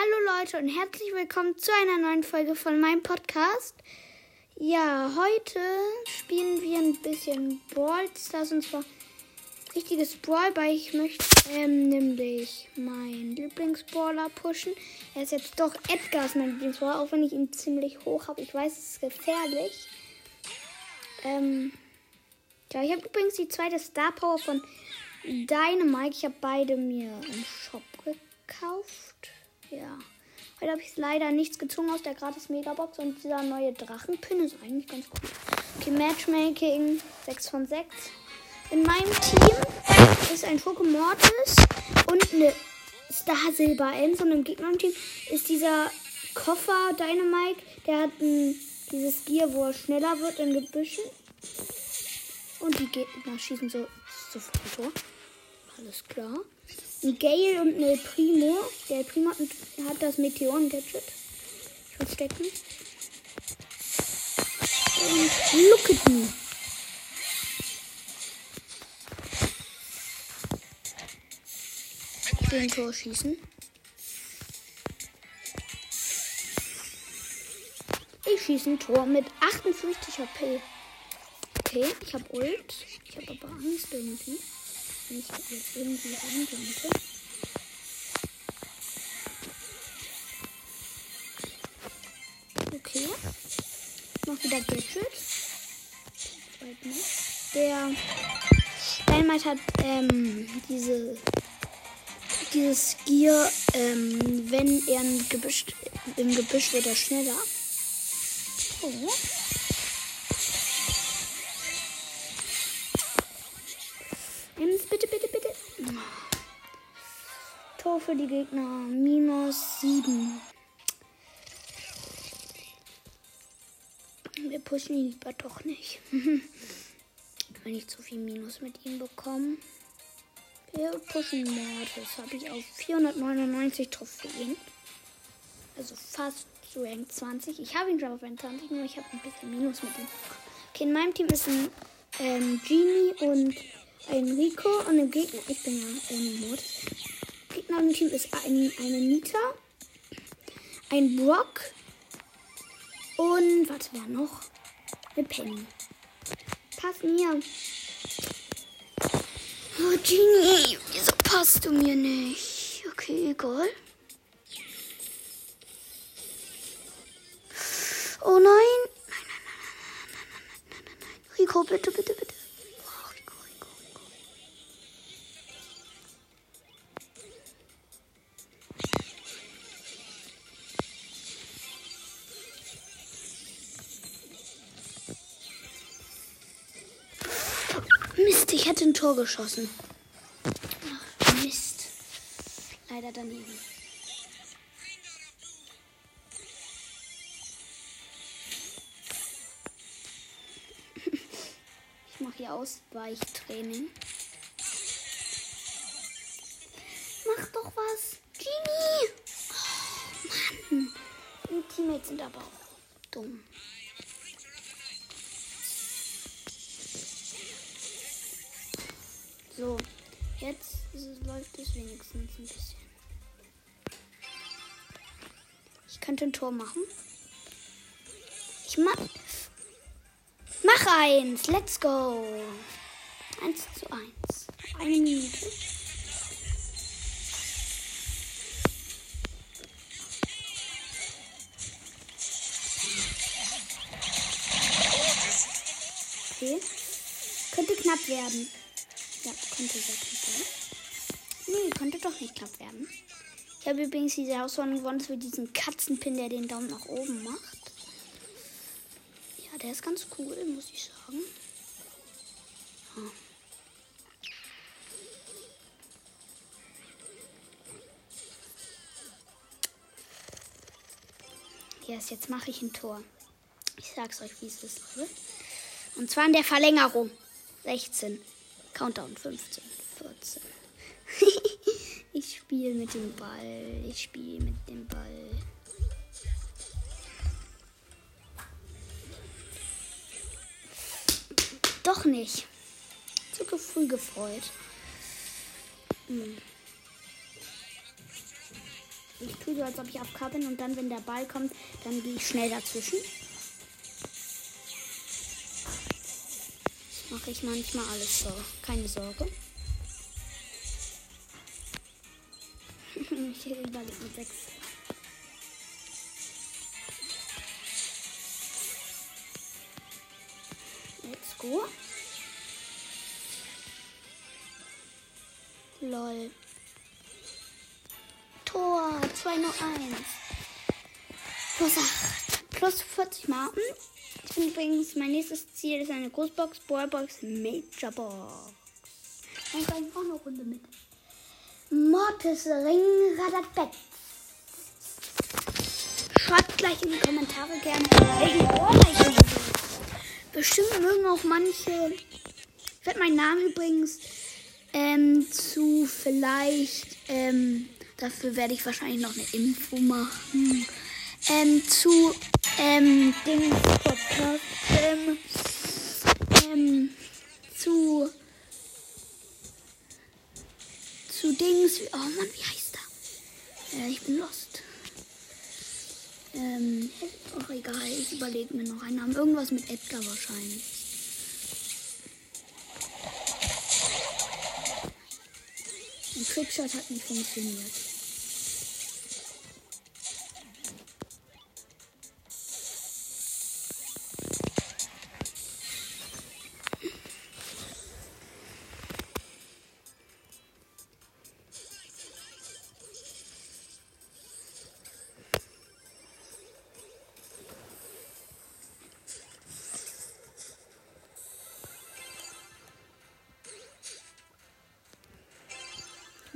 Hallo Leute und herzlich willkommen zu einer neuen Folge von meinem Podcast. Ja, heute spielen wir ein bisschen Brawl Stars und zwar richtiges Brawl, weil ich möchte ähm, nämlich meinen Lieblingsbrawler pushen. Er ist jetzt doch Edgar ist mein Lieblingsbrawler, auch wenn ich ihn ziemlich hoch habe. Ich weiß, es ist gefährlich. Ähm, ja, ich habe übrigens die zweite Star Power von Dynamite. Ich habe beide mir im Shop gekauft. Ja. Heute habe ich leider nichts gezogen aus der gratis Megabox und dieser neue Drachenpin ist eigentlich ganz cool. Okay, Matchmaking 6 von 6. In meinem Team ist ein Mortis und eine Star Silber Ems und im Gegnerteam ist dieser Koffer Dynamite, der hat ein, dieses Gear, wo er schneller wird in Gebüschen. Und die Gegner schießen so sofort Tor. Alles klar. Ein Gale und eine Primo. Der Primo hat, das Meteoren-Gadget. Verstecken. Und look at me. Ein Tor schießen. Ich schieße ein Tor mit 58 HP. Okay, ich habe Ult. Ich habe aber Angst irgendwie. Wenn ich jetzt irgendwie rein könnte. Okay. Noch wieder Gadget. Der Dynamite hat ähm, diese dieses Gear, ähm, wenn er im Gebüsch, im Gebüsch wird er schneller. Oh. Tor für die Gegner. Minus 7. Wir pushen ihn lieber doch nicht. Wenn ich zu viel Minus mit ihm bekomme. Wir pushen Mortis. Habe ich auf 499 Trophäen. Also fast zu Rank 20. Ich habe ihn schon auf Rank 20, nur ich habe ein bisschen Minus mit ihm. Okay, in meinem Team ist ein ähm, Genie und ein Rico und im Gegner, ich bin ja im Mod. Gegner im Team ist ein, eine Nita, ein Brock und warte, wer noch? Eine Penny. Pass mir. Oh, Genie, wieso passt du mir nicht? Okay, egal. Oh nein. Nein, nein, nein, nein, nein, nein, nein, nein, nein. Rico, bitte, bitte, bitte. Hätte ein Tor geschossen. Ach, Mist. Leider daneben. Ich mache hier Ausweichtraining. Mach doch was. Genie! Oh, Mann. Die Teammates sind aber auch dumm. So, jetzt es, läuft es wenigstens ein bisschen. Ich könnte ein Tor machen. Ich mach. Mach eins. Let's go. Eins zu eins. Eine Minute. Okay. Könnte knapp werden. Ja, könnte sehr knapp werden. Nee, könnte doch nicht knapp werden. Ich habe übrigens diese Herausforderung gewonnen für diesen Katzenpin, der den Daumen nach oben macht. Ja, der ist ganz cool, muss ich sagen. Ja. Yes, jetzt mache ich ein Tor. Ich sag's euch, wie es ist. Und zwar in der Verlängerung. 16. Countdown 15, 14. ich spiele mit dem Ball. Ich spiele mit dem Ball. Doch nicht. Zu früh gefreut. Hm. Ich tue so, als ob ich AFK bin und dann, wenn der Ball kommt, dann gehe ich schnell dazwischen. Mache ich manchmal alles so. Keine Sorge. ich überlege mit sechs. Let's go. Lol. Tor 201. Plus 8. Plus 40 Marken. Bin übrigens, mein nächstes Ziel ist eine Großbox, Ballbox, Major Box. Dann kann ich auch eine Runde mit. Mortis Ring Radatbett. Schreibt gleich in die Kommentare gerne, welchen Roller ich nehme. Bestimmt mögen auch manche. Ich werde meinen Namen übrigens ähm, zu vielleicht, ähm, dafür werde ich wahrscheinlich noch eine Info machen. Ähm, zu, ähm, Dings Podcast, ähm, ähm, zu, zu Dings, oh Mann, wie heißt er? Äh, ich bin lost. Ähm, auch egal, ich überlege mir noch einen Namen. Irgendwas mit Edgar wahrscheinlich. Ein Trickshot hat nicht funktioniert.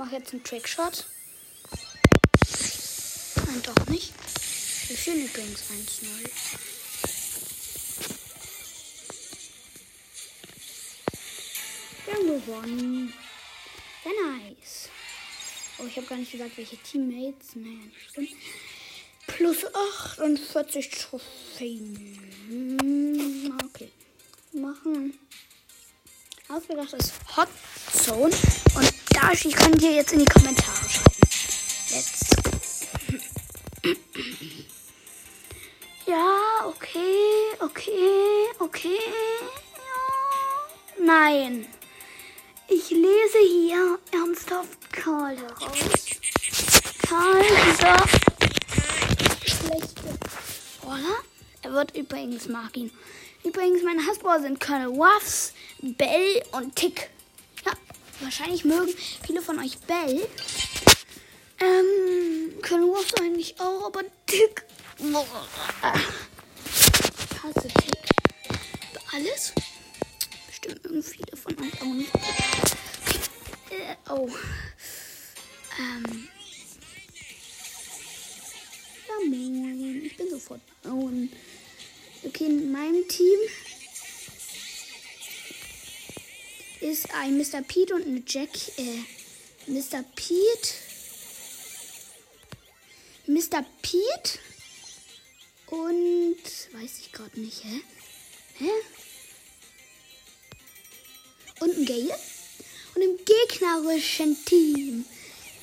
Mache jetzt einen Trickshot. Nein, doch nicht. Wir führen übrigens 1-0. Wir haben gewonnen. Sehr nice. Oh, ich habe gar nicht gesagt, welche Teammates. Naja, nicht stimmt. Plus 48 Trophäen. Hm, Okay. Machen. Ausgedacht ist Hot Zone. Und da ich könnt ihr jetzt in die Kommentare schreiben. Let's. Ja, okay, okay, okay. Ja. Nein. Ich lese hier ernsthaft Karl heraus. Karl, dieser schlechte Roller. Er wird übrigens, mag ihn. Übrigens, meine Hassbauer sind Colonel Ruffs, Bell und Tick. Wahrscheinlich mögen viele von euch Bell. Ähm, Colonel Ruffs eigentlich auch, aber Tick. Boah. Ich hasse Tick. Alles? Bestimmt mögen viele von euch auch nicht. Äh, oh. Ähm. Ja, moin. Ich bin sofort down. Okay, in meinem Team ist ein Mr. Pete und eine Jack. Äh, Mr. Pete. Mr. Pete. Und. Weiß ich gerade nicht, hä? Hä? Und ein Gale. Und im gegnerischen Team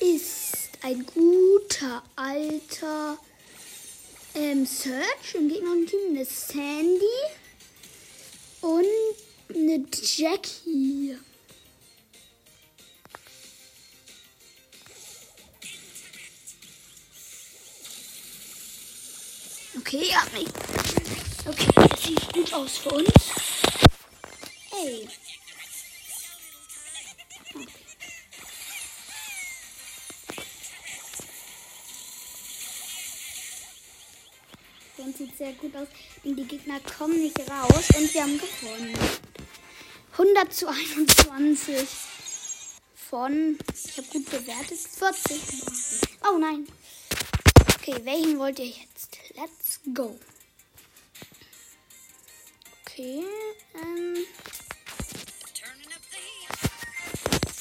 ist ein guter alter ähm, Search. Im gegnerischen Team eine Sandy und eine Jackie. Okay, ja. Okay, das sieht gut aus für uns. Ey. Für uns sieht sehr gut aus. Und die Gegner kommen nicht raus und wir haben gewonnen. 100 zu 21 von, ich habe gut bewertet, 40. Oh nein. Okay, welchen wollt ihr jetzt? Let's go. Okay, ähm.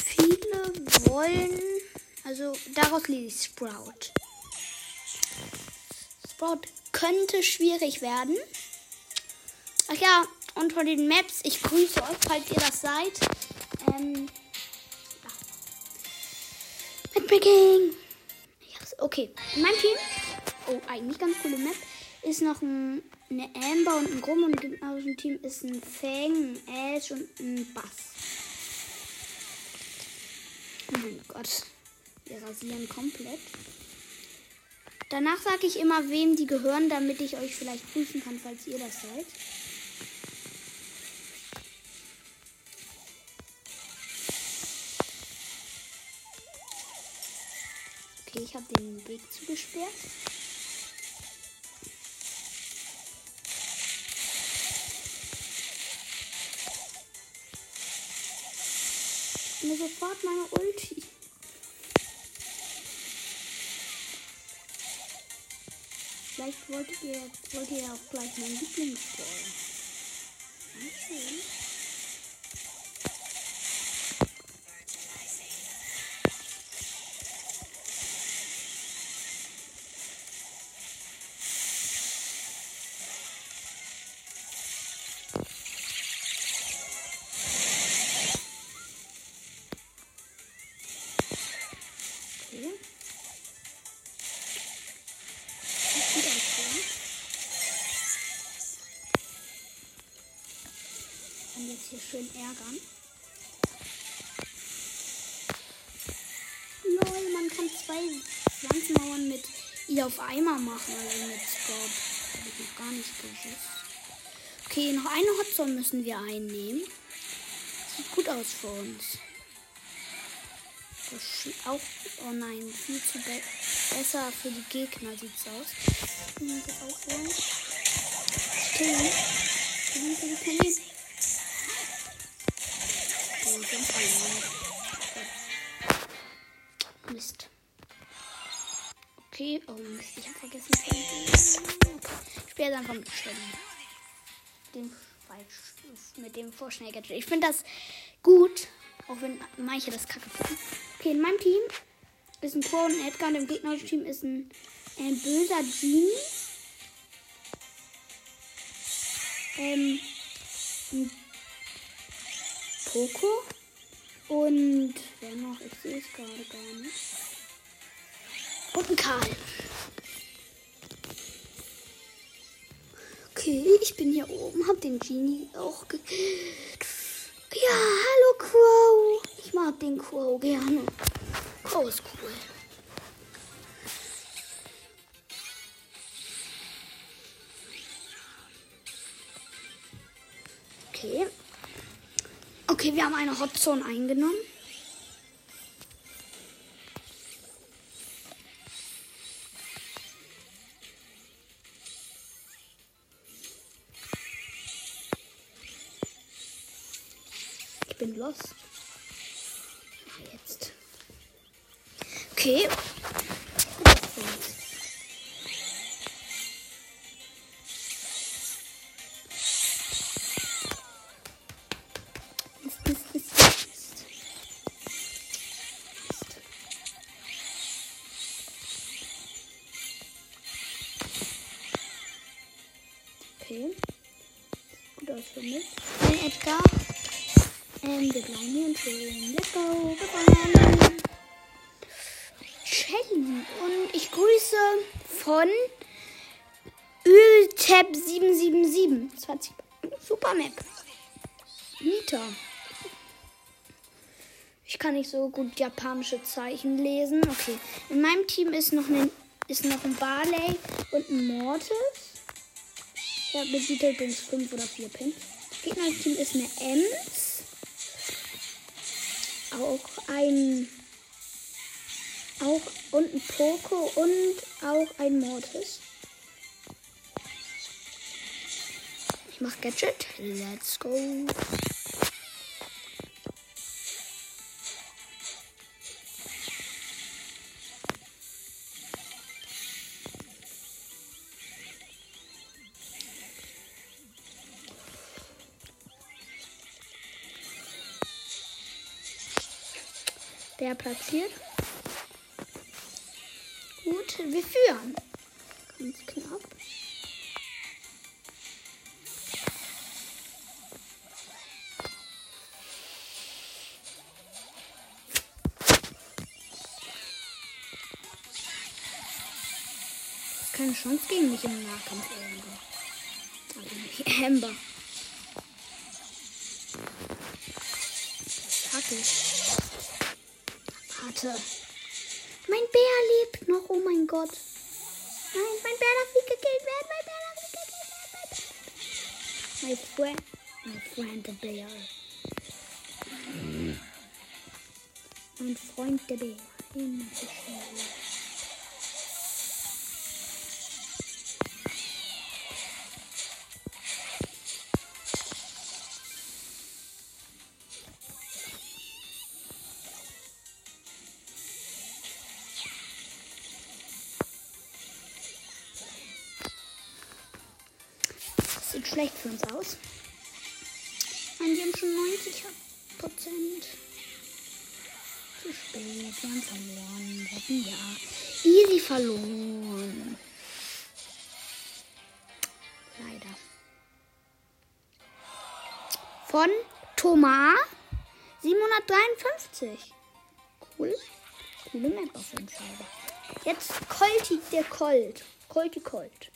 Viele wollen, also daraus lese ich Sprout. Sprout könnte schwierig werden. Ach ja, und von den Maps, ich grüße euch, falls ihr das seid. Ähm, ja. Hab's Okay, in meinem Team, oh, eigentlich ganz coole Map, ist noch ein, eine Amber und ein Grum und im gegnerischen Team ist ein Fang, ein Ash und ein Bass. Oh mein Gott, wir rasieren komplett. Danach sage ich immer, wem die gehören, damit ich euch vielleicht prüfen kann, falls ihr das seid. Okay, ich habe den Weg zugesperrt. Mir sofort meine Ulti. Vielleicht wolltet ihr, wollt ihr auch gleich meinen Lieblingsball. Okay. Schön ärgern. Lol, man kann zwei Pflanzenmauern mit ihr auf einmal machen, also mit Scout. Habe ich noch gar nicht gewusst. Okay, noch eine Hotzone müssen wir einnehmen. Sieht gut aus für uns. Auch. Oh nein, viel zu be besser für die Gegner sieht's aus. Können wir das auch holen? Killen. Mist. Okay, oh Mist, ich habe vergessen. Ich jetzt einfach mit Shelly. Falsch mit dem Vorschnellgadget. Ich finde das gut, auch wenn manche das kacke finden. Okay, in meinem Team ist ein Tor und ein Edgar und im gegnerischen Team ist ein, ein böser Genie. Ähm, ein Poco und wer noch? Ich sehe es gerade gar nicht. Und ein Karl. Okay, ich bin hier oben, hab den Genie auch gekillt. Ja, hallo Crow. Ich mag den Crow gerne. Crow ist cool. Okay. Okay, wir haben eine Hotzone eingenommen. Okay. Gut aus für mich. Ein Edgar. Ähm, wir bleiben hier und chillen. Let's go. Bye-bye. Shelly. Und ich grüße von Öltab777. 20. Super Map. Nita. Ich kann nicht so gut japanische Zeichen lesen. Okay. In meinem Team ist noch ein, ist noch ein Barley und ein Mortis. Ja, bezieht übrigens 5 oder 4 Pins. Gegnerteam ist eine Ems. Auch ein. Auch und ein Poco und auch ein Mortis. Ich mach Gadget. Let's go. Der platziert. Gut, wir führen. Ganz knapp. keine Chance gegen mich im Nahkampf irgendwo. Also Amber. Warte. Mein Bär lebt noch. Oh mein Gott. Nein, mein Bär darf nicht gekillt werden. Mein Bär darf nicht gekillt werden. Friend. My friend the bear. Mein Freund der Bär. Immer so schnell. Schlecht für uns aus. Nein, die haben schon 90 Prozent. Zu spät, wir haben verloren. Wir hatten ja easy verloren. Leider. Von Thomas 753. Cool. Coole Map auf jeden Fall. Jetzt Colti der Colt. Colti Colt.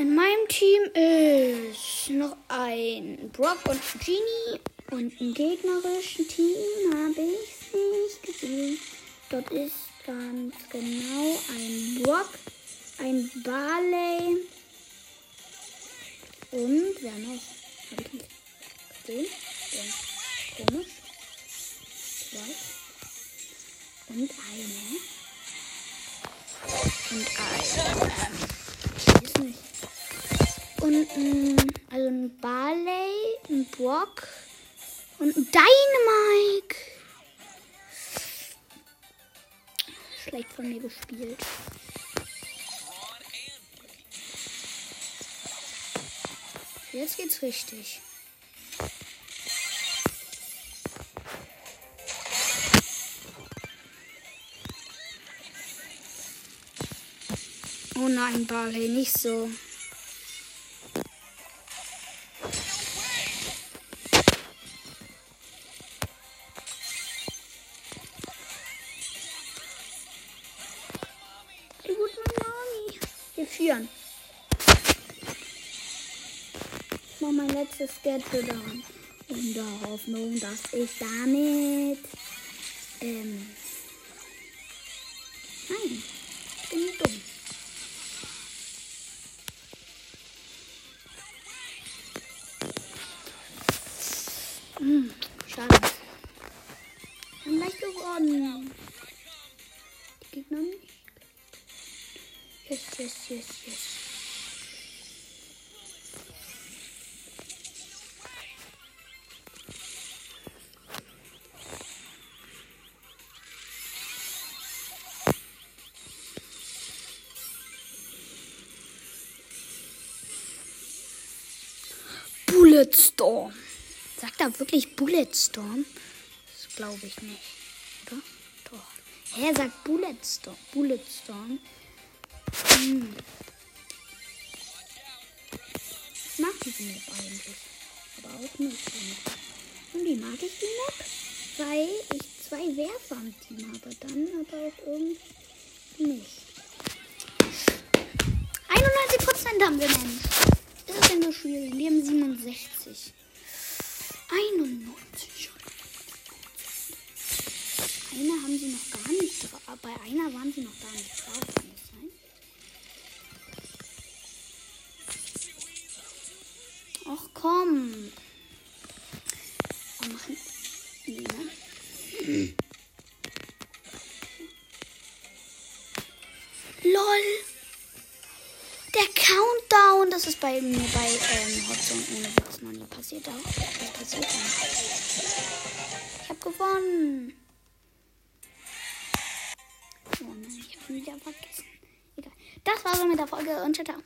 In meinem Team ist noch ein Brock und Genie. Und im gegnerischen Team habe ich nicht gesehen. Dort ist ganz genau ein Brock, ein Barley und wer noch? Habe ich nicht gesehen? Ja, komisch. Zwei. Und eine. Und eine. Ich weiß nicht. Und ein, also ein Barley, ein Brock und ein Dynamike. Schlecht von mir gespielt. Jetzt geht's richtig. Oh nein, Barley, nicht so. Sketch dann. In der Hoffnung, dass ich damit. Ähm. Nein. Ich bin dumm. Bulletstorm. Sagt er wirklich Bulletstorm? Das glaube ich nicht. Oder? Doch. Hä, er sagt Bulletstorm. Bulletstorm. Hm. Ich mag diese Map eigentlich. Aber auch nicht. Und wie mag ich die Map? Weil ich zwei Werfer im Team habe. Dann aber auch irgendwie nicht. 91% haben wir, Mensch. Ist das denn so schwierig? Wir haben 67. 91. Einer haben sie noch gar nicht drauf. Bei einer waren sie noch gar nicht drauf. Kann das sein? Ach komm. Bei mir bei ähm, Hotzone ohne Witz noch nie passiert. Auch. Das passiert dann. Ich habe gewonnen. Oh nein, ich habe wieder vergessen. Egal. Das war's mit der Folge und ciao. ciao.